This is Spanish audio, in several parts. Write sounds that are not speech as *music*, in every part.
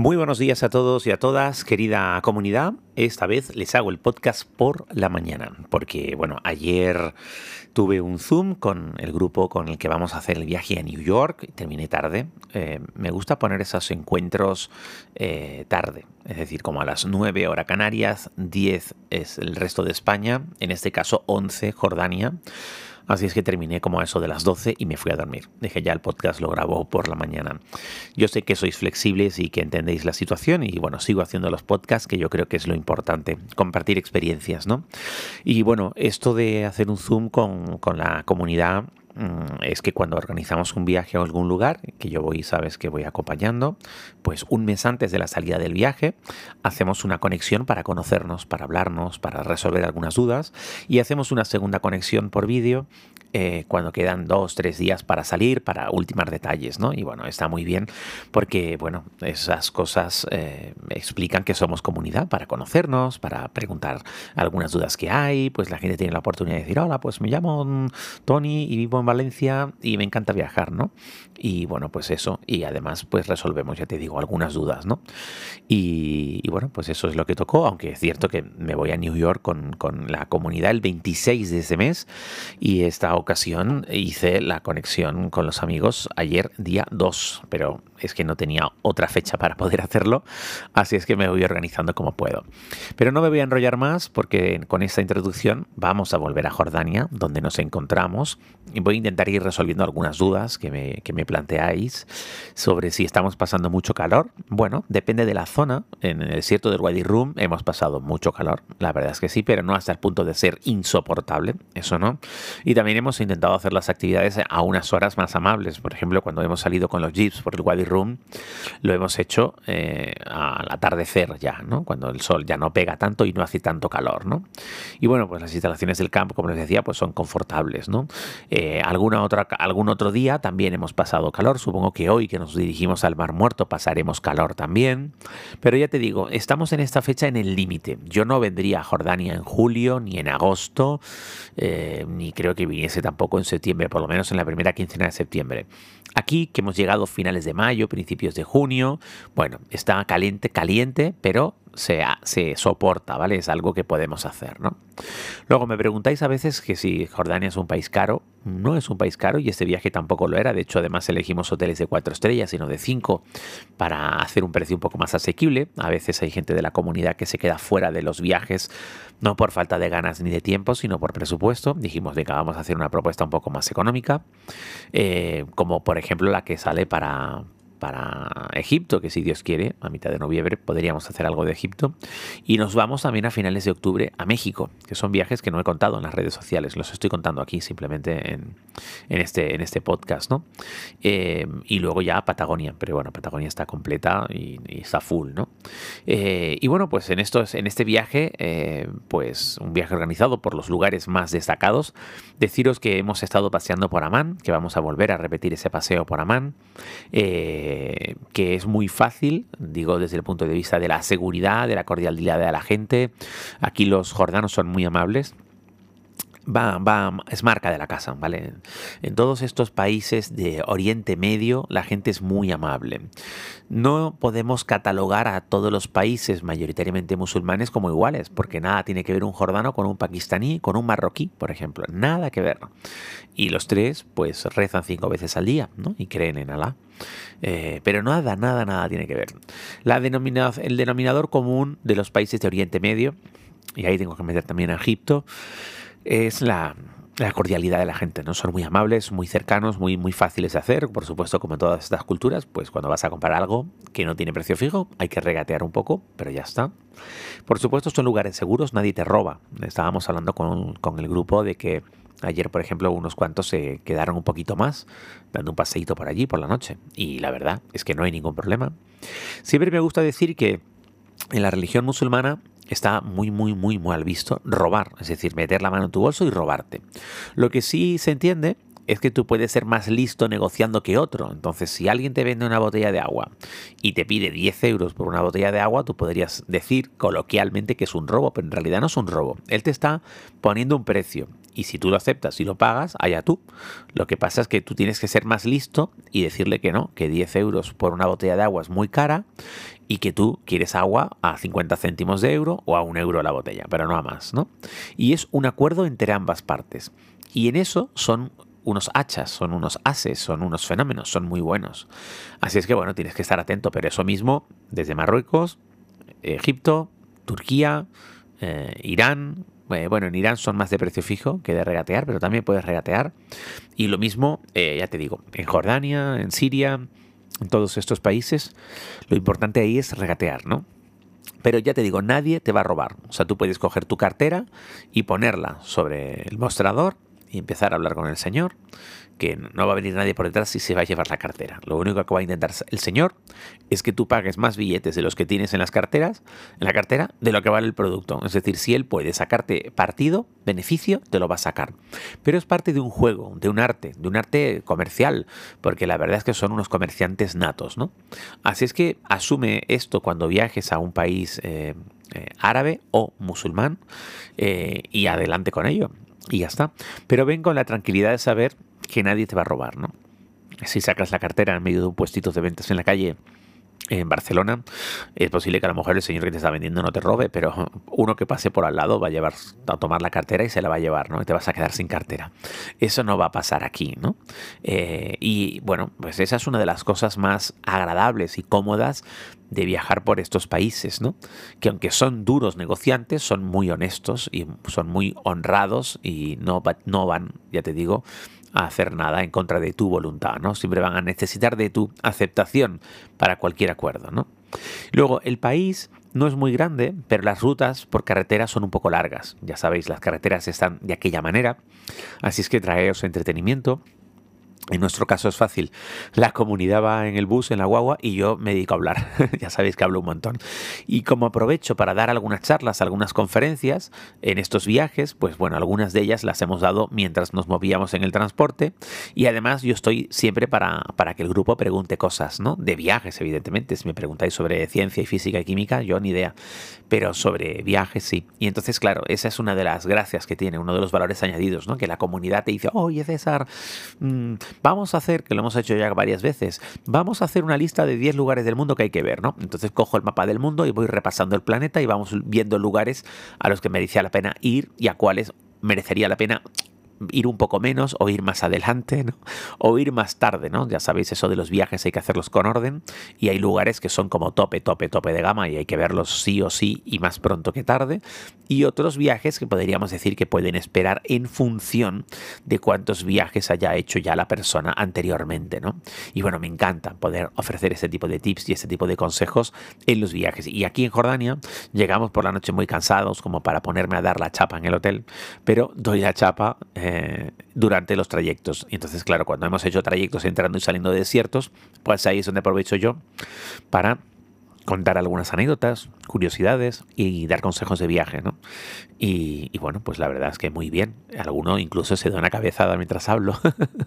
Muy buenos días a todos y a todas, querida comunidad. Esta vez les hago el podcast por la mañana, porque bueno, ayer tuve un Zoom con el grupo con el que vamos a hacer el viaje a New York, y terminé tarde. Eh, me gusta poner esos encuentros eh, tarde, es decir, como a las 9 horas Canarias, 10 es el resto de España, en este caso 11 Jordania. Así es que terminé como eso de las 12 y me fui a dormir. Dije ya el podcast lo grabo por la mañana. Yo sé que sois flexibles y que entendéis la situación y bueno, sigo haciendo los podcasts que yo creo que es lo importante, compartir experiencias, ¿no? Y bueno, esto de hacer un Zoom con, con la comunidad es que cuando organizamos un viaje a algún lugar, que yo voy, sabes que voy acompañando, pues un mes antes de la salida del viaje hacemos una conexión para conocernos, para hablarnos, para resolver algunas dudas y hacemos una segunda conexión por vídeo eh, cuando quedan dos, tres días para salir, para ultimar detalles, ¿no? Y bueno, está muy bien porque, bueno, esas cosas eh, explican que somos comunidad para conocernos, para preguntar algunas dudas que hay, pues la gente tiene la oportunidad de decir, hola, pues me llamo Tony y vivo en Valencia y me encanta viajar, ¿no? Y bueno, pues eso, y además pues resolvemos, ya te digo, algunas dudas, ¿no? Y, bueno, pues eso es lo que tocó, aunque es cierto que me voy a New York con, con la comunidad el 26 de ese mes y esta ocasión hice la conexión con los amigos ayer día 2, pero es que no tenía otra fecha para poder hacerlo, así es que me voy organizando como puedo. Pero no me voy a enrollar más porque con esta introducción vamos a volver a Jordania, donde nos encontramos, y voy a intentar ir resolviendo algunas dudas que me, que me planteáis sobre si estamos pasando mucho calor. Bueno, depende de la zona. En el desierto del Wadi Rum hemos pasado mucho calor, la verdad es que sí, pero no hasta el punto de ser insoportable, eso no. Y también hemos intentado hacer las actividades a unas horas más amables. Por ejemplo, cuando hemos salido con los jeeps por el Wadi Lo hemos hecho eh, al atardecer ya, ¿no? Cuando el sol ya no pega tanto y no hace tanto calor, ¿no? Y bueno, pues las instalaciones del campo, como les decía, pues son confortables, ¿no? Eh, alguna otra, algún otro día también hemos pasado calor. Supongo que hoy que nos dirigimos al Mar Muerto pasaremos calor también. Pero ya te digo, estamos en esta fecha en el límite. Yo no vendría a Jordania en julio ni en agosto, eh, ni creo que viniese tampoco en septiembre, por lo menos en la primera quincena de septiembre. Aquí, que hemos llegado a finales de mayo, principios de junio, bueno, está caliente, caliente, pero se, se, soporta, ¿vale? Es algo que podemos hacer, ¿no? Luego me preguntáis a veces que si Jordania es un país caro. No es un país caro y este viaje tampoco lo era. De hecho, además elegimos hoteles de cuatro estrellas, sino de cinco, para hacer un precio un poco más asequible. A veces hay gente de la comunidad que se queda fuera de los viajes, no por falta de ganas ni de tiempo, sino por presupuesto. Dijimos, venga, vamos a hacer una propuesta un poco más económica, eh, como por ejemplo la que sale para, para Egipto, que si Dios quiere, a mitad de noviembre podríamos hacer algo de Egipto. Y nos vamos también a finales de octubre a México, que son viajes que no he contado en las redes sociales, los estoy contando aquí simplemente en, este, en este podcast, ¿no? Eh, y luego ya a Patagonia, pero bueno, Patagonia está completa y, está full, ¿no? Eh, y bueno, pues en, estos, en este viaje, eh, pues un viaje organizado por los lugares más destacados, deciros que hemos estado paseando por Amán, que vamos a volver a repetir ese paseo por Amán. Eh, que es muy fácil, digo desde el punto de vista de la seguridad, de la cordialidad de la gente. Aquí los jordanos son muy amables va, va, es marca de la casa, ¿vale? En todos estos países de Oriente Medio la gente es muy amable. No podemos catalogar a todos los países mayoritariamente musulmanes como iguales, porque nada tiene que ver un jordano con un pakistaní, con un marroquí, por ejemplo, nada que ver. Y los tres, pues rezan cinco veces al día, ¿no? Y creen en Alá. Eh, pero nada, nada, nada tiene que ver. La el denominador común de los países de Oriente Medio, y ahí tengo que meter también a Egipto, es la, cordialidad de la gente, ¿no? Son muy amables, muy cercanos, muy, muy fáciles de hacer. Por supuesto, como en todas estas culturas, pues cuando vas a comprar algo que no tiene precio fijo, hay que regatear un poco, pero ya está. Por supuesto, son lugares seguros, nadie te roba. Estábamos hablando con, con el grupo de que ayer, por ejemplo, unos cuantos se quedaron un poquito más, dando un paseíto por allí por la noche. Y la verdad es que no hay ningún problema. Siempre me gusta decir que en la religión musulmana está muy, muy, muy mal visto robar, es decir, meter la mano en tu bolso y robarte. Lo que sí se entiende es que tú puedes ser más listo negociando que otro. Entonces, si alguien te vende una botella de agua y te pide 10 euros por una botella de agua, tú podrías decir coloquialmente que es un robo, pero en realidad no es un robo. Él te está poniendo un precio y si tú lo aceptas y lo pagas, allá tú. Lo que pasa es que tú tienes que ser más listo y decirle que no, que 10 euros por una botella de agua es muy cara y que tú quieres agua a 50 céntimos de euro o a un euro la botella, pero no a más, ¿no? Y es un acuerdo entre ambas partes. Y en eso son unos hachas, son unos ases, son unos fenómenos, son muy buenos. Así es que bueno, tienes que estar atento, pero eso mismo desde Marruecos, Egipto, Turquía, eh, Irán, eh, bueno, en Irán son más de precio fijo que de regatear, pero también puedes regatear. Y lo mismo, eh, ya te digo, en Jordania, en Siria, en todos estos países, lo importante ahí es regatear, ¿no? Pero ya te digo, nadie te va a robar. O sea, tú puedes coger tu cartera y ponerla sobre el mostrador y empezar a hablar con el señor que no va a venir nadie por detrás y se va a llevar la cartera. Lo único que va a intentar el señor es que tú pagues más billetes de los que tienes en las carteras, en la cartera, de lo que vale el producto. Es decir, si él puede sacarte partido, beneficio, te lo va a sacar. Pero es parte de un juego, de un arte, de un arte comercial, porque la verdad es que son unos comerciantes natos, ¿no? Así es que asume esto cuando viajes a un país eh, eh, árabe o musulmán eh, y adelante con ello. Y ya está. Pero ven con la tranquilidad de saber que nadie te va a robar, ¿no? Si sacas la cartera en medio de un puestito de ventas en la calle en Barcelona, es posible que a lo mejor el señor que te está vendiendo no te robe, pero uno que pase por al lado va a llevar a tomar la cartera y se la va a llevar, ¿no? Y te vas a quedar sin cartera. Eso no va a pasar aquí, ¿no? Eh, y bueno, pues esa es una de las cosas más agradables y cómodas de viajar por estos países, ¿no? Que aunque son duros negociantes, son muy honestos y son muy honrados y no, no van, ya te digo, a hacer nada en contra de tu voluntad, ¿no? Siempre van a necesitar de tu aceptación para cualquier acuerdo, ¿no? Luego, el país no es muy grande, pero las rutas por carretera son un poco largas. Ya sabéis, las carreteras están de aquella manera, así es que traeos entretenimiento en nuestro caso es fácil. La comunidad va en el bus, en la guagua, y yo me dedico a hablar. *laughs* ya sabéis que hablo un montón. Y como aprovecho para dar algunas charlas, algunas conferencias en estos viajes, pues bueno, algunas de ellas las hemos dado mientras nos movíamos en el transporte. Y además yo estoy siempre para, para que el grupo pregunte cosas, ¿no? De viajes, evidentemente. Si me preguntáis sobre ciencia y física y química, yo ni idea. Pero sobre viajes sí. Y entonces, claro, esa es una de las gracias que tiene, uno de los valores añadidos, ¿no? Que la comunidad te dice, oye César, mmm, vamos a hacer, que lo hemos hecho ya varias veces, vamos a hacer una lista de 10 lugares del mundo que hay que ver, ¿no? Entonces cojo el mapa del mundo y voy repasando el planeta y vamos viendo lugares a los que merecía la pena ir y a cuáles merecería la pena ir un poco menos o ir más adelante, ¿no? O ir más tarde, ¿no? Ya sabéis eso de los viajes hay que hacerlos con orden y hay lugares que son como tope, tope, tope de gama y hay que verlos sí o sí y más pronto que tarde y otros viajes que podríamos decir que pueden esperar en función de cuántos viajes haya hecho ya la persona anteriormente, ¿no? Y bueno, me encanta poder ofrecer este tipo de tips y este tipo de consejos en los viajes. Y aquí en Jordania llegamos por la noche muy cansados como para ponerme a dar la chapa en el hotel, pero doy la chapa eh, durante los trayectos. Y entonces, claro, cuando hemos hecho trayectos entrando y saliendo de desiertos, pues ahí es donde aprovecho yo para contar algunas anécdotas, curiosidades y dar consejos de viaje, ¿no? Y, bueno, pues la verdad es que muy bien. Alguno incluso se da una cabezada mientras hablo,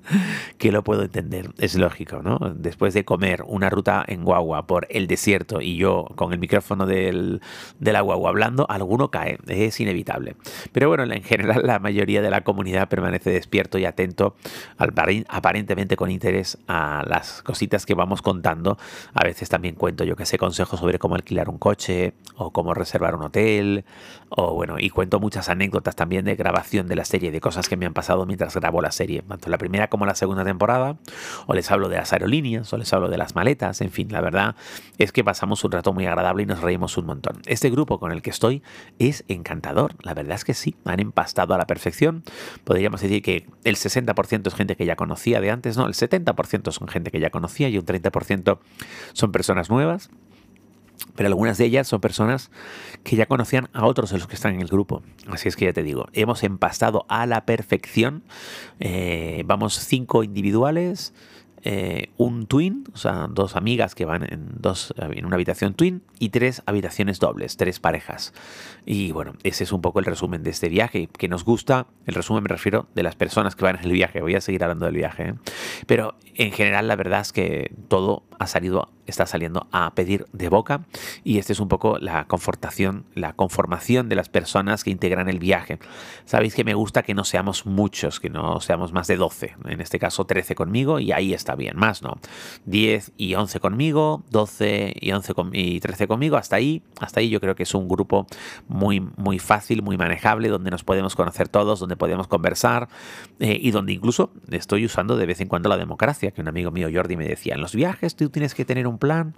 *laughs* que lo puedo entender. Es lógico, ¿no? Después de comer una ruta en guagua por el desierto y yo con el micrófono del, de la guagua hablando, alguno cae. Es inevitable. Pero bueno, en general la mayoría de la comunidad permanece despierto y atento, aparentemente con interés a las cositas que vamos contando. A veces también cuento yo que sé consejos sobre cómo alquilar un coche o cómo reservar un hotel o bueno, y cuento muchas anécdotas también de grabación de la serie, de cosas que me han pasado mientras grabo la serie, tanto la primera como la segunda temporada, o les hablo de las aerolíneas, o les hablo de las maletas, en fin, la verdad es que pasamos un rato muy agradable y nos reímos un montón. Este grupo con el que estoy es encantador, la verdad es que sí, han empastado a la perfección, podríamos decir que el 60% es gente que ya conocía de antes, no, el 70% son gente que ya conocía y un 30% son personas nuevas pero algunas de ellas son personas que ya conocían a otros de los que están en el grupo. Así es que ya te digo, hemos empastado a la perfección. Eh, vamos cinco individuales, eh, un twin, o sea, dos amigas que van en, dos, en una habitación twin y tres habitaciones dobles, tres parejas. Y bueno, ese es un poco el resumen de este viaje, que nos gusta, el resumen me refiero de las personas que van en el viaje, voy a seguir hablando del viaje, ¿eh? pero en general la verdad es que todo ha salido está saliendo a pedir de boca y esta es un poco la confortación, la conformación de las personas que integran el viaje. Sabéis que me gusta que no seamos muchos, que no seamos más de 12, en este caso 13 conmigo y ahí está bien, más no. 10 y 11 conmigo, 12 y 11 y 13 conmigo, hasta ahí, hasta ahí yo creo que es un grupo muy, muy fácil, muy manejable, donde nos podemos conocer todos, donde podemos conversar eh, y donde incluso estoy usando de vez en cuando la democracia, que un amigo mío Jordi me decía, en los viajes tú tienes que tener un plan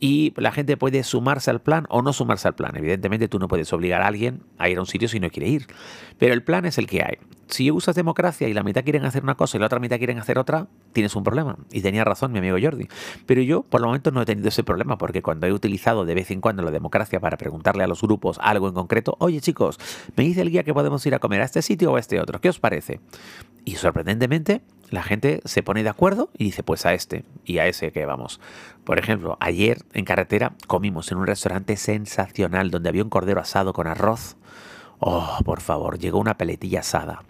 y la gente puede sumarse al plan o no sumarse al plan. Evidentemente tú no puedes obligar a alguien a ir a un sitio si no quiere ir, pero el plan es el que hay. Si usas democracia y la mitad quieren hacer una cosa y la otra mitad quieren hacer otra, tienes un problema. Y tenía razón mi amigo Jordi. Pero yo por el momento no he tenido ese problema porque cuando he utilizado de vez en cuando la democracia para preguntarle a los grupos algo en concreto, oye chicos, me dice el guía que podemos ir a comer a este sitio o a este otro, ¿qué os parece? Y sorprendentemente la gente se pone de acuerdo y dice, pues a este y a ese que vamos. Por ejemplo, ayer en carretera comimos en un restaurante sensacional donde había un cordero asado con arroz. Oh, por favor, llegó una peletilla asada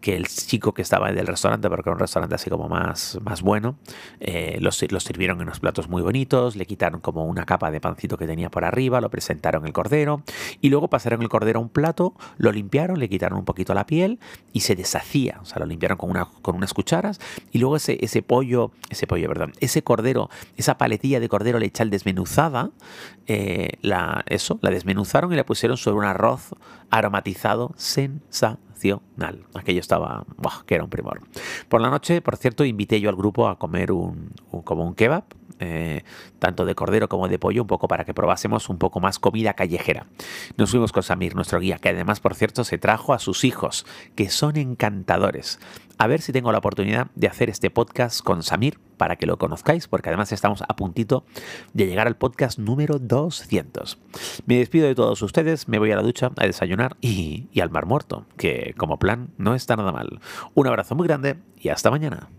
que el chico que estaba del restaurante, porque era un restaurante así como más, más bueno, eh, los, los, sirvieron en unos platos muy bonitos, le quitaron como una capa de pancito que tenía por arriba, lo presentaron el cordero y luego pasaron el cordero a un plato, lo limpiaron, le quitaron un poquito la piel y se deshacía, o sea, lo limpiaron con, con unas cucharas y luego ese, ese pollo, ese pollo, perdón, ese cordero, esa paletilla de cordero le echa desmenuzada, eh, la, eso, la desmenuzaron y la pusieron sobre un arroz aromatizado sensacional Aquello estaba, que era un primor. Por la noche, por cierto, invité yo al grupo a comer un, como un kebab, eh, tanto de cordero como de pollo, un poco para que probásemos un poco más comida callejera. Nos fuimos con Samir, nuestro guía, que además, por cierto, se trajo a sus hijos, que son encantadores a ver si tengo la oportunidad de hacer este podcast con Samir para que lo conozcáis, porque además estamos a puntito de llegar al podcast número 200. Me despido de todos ustedes, me voy a la ducha a desayunar y, y al mar muerto, que como plan no está nada mal. Un abrazo muy grande y hasta mañana.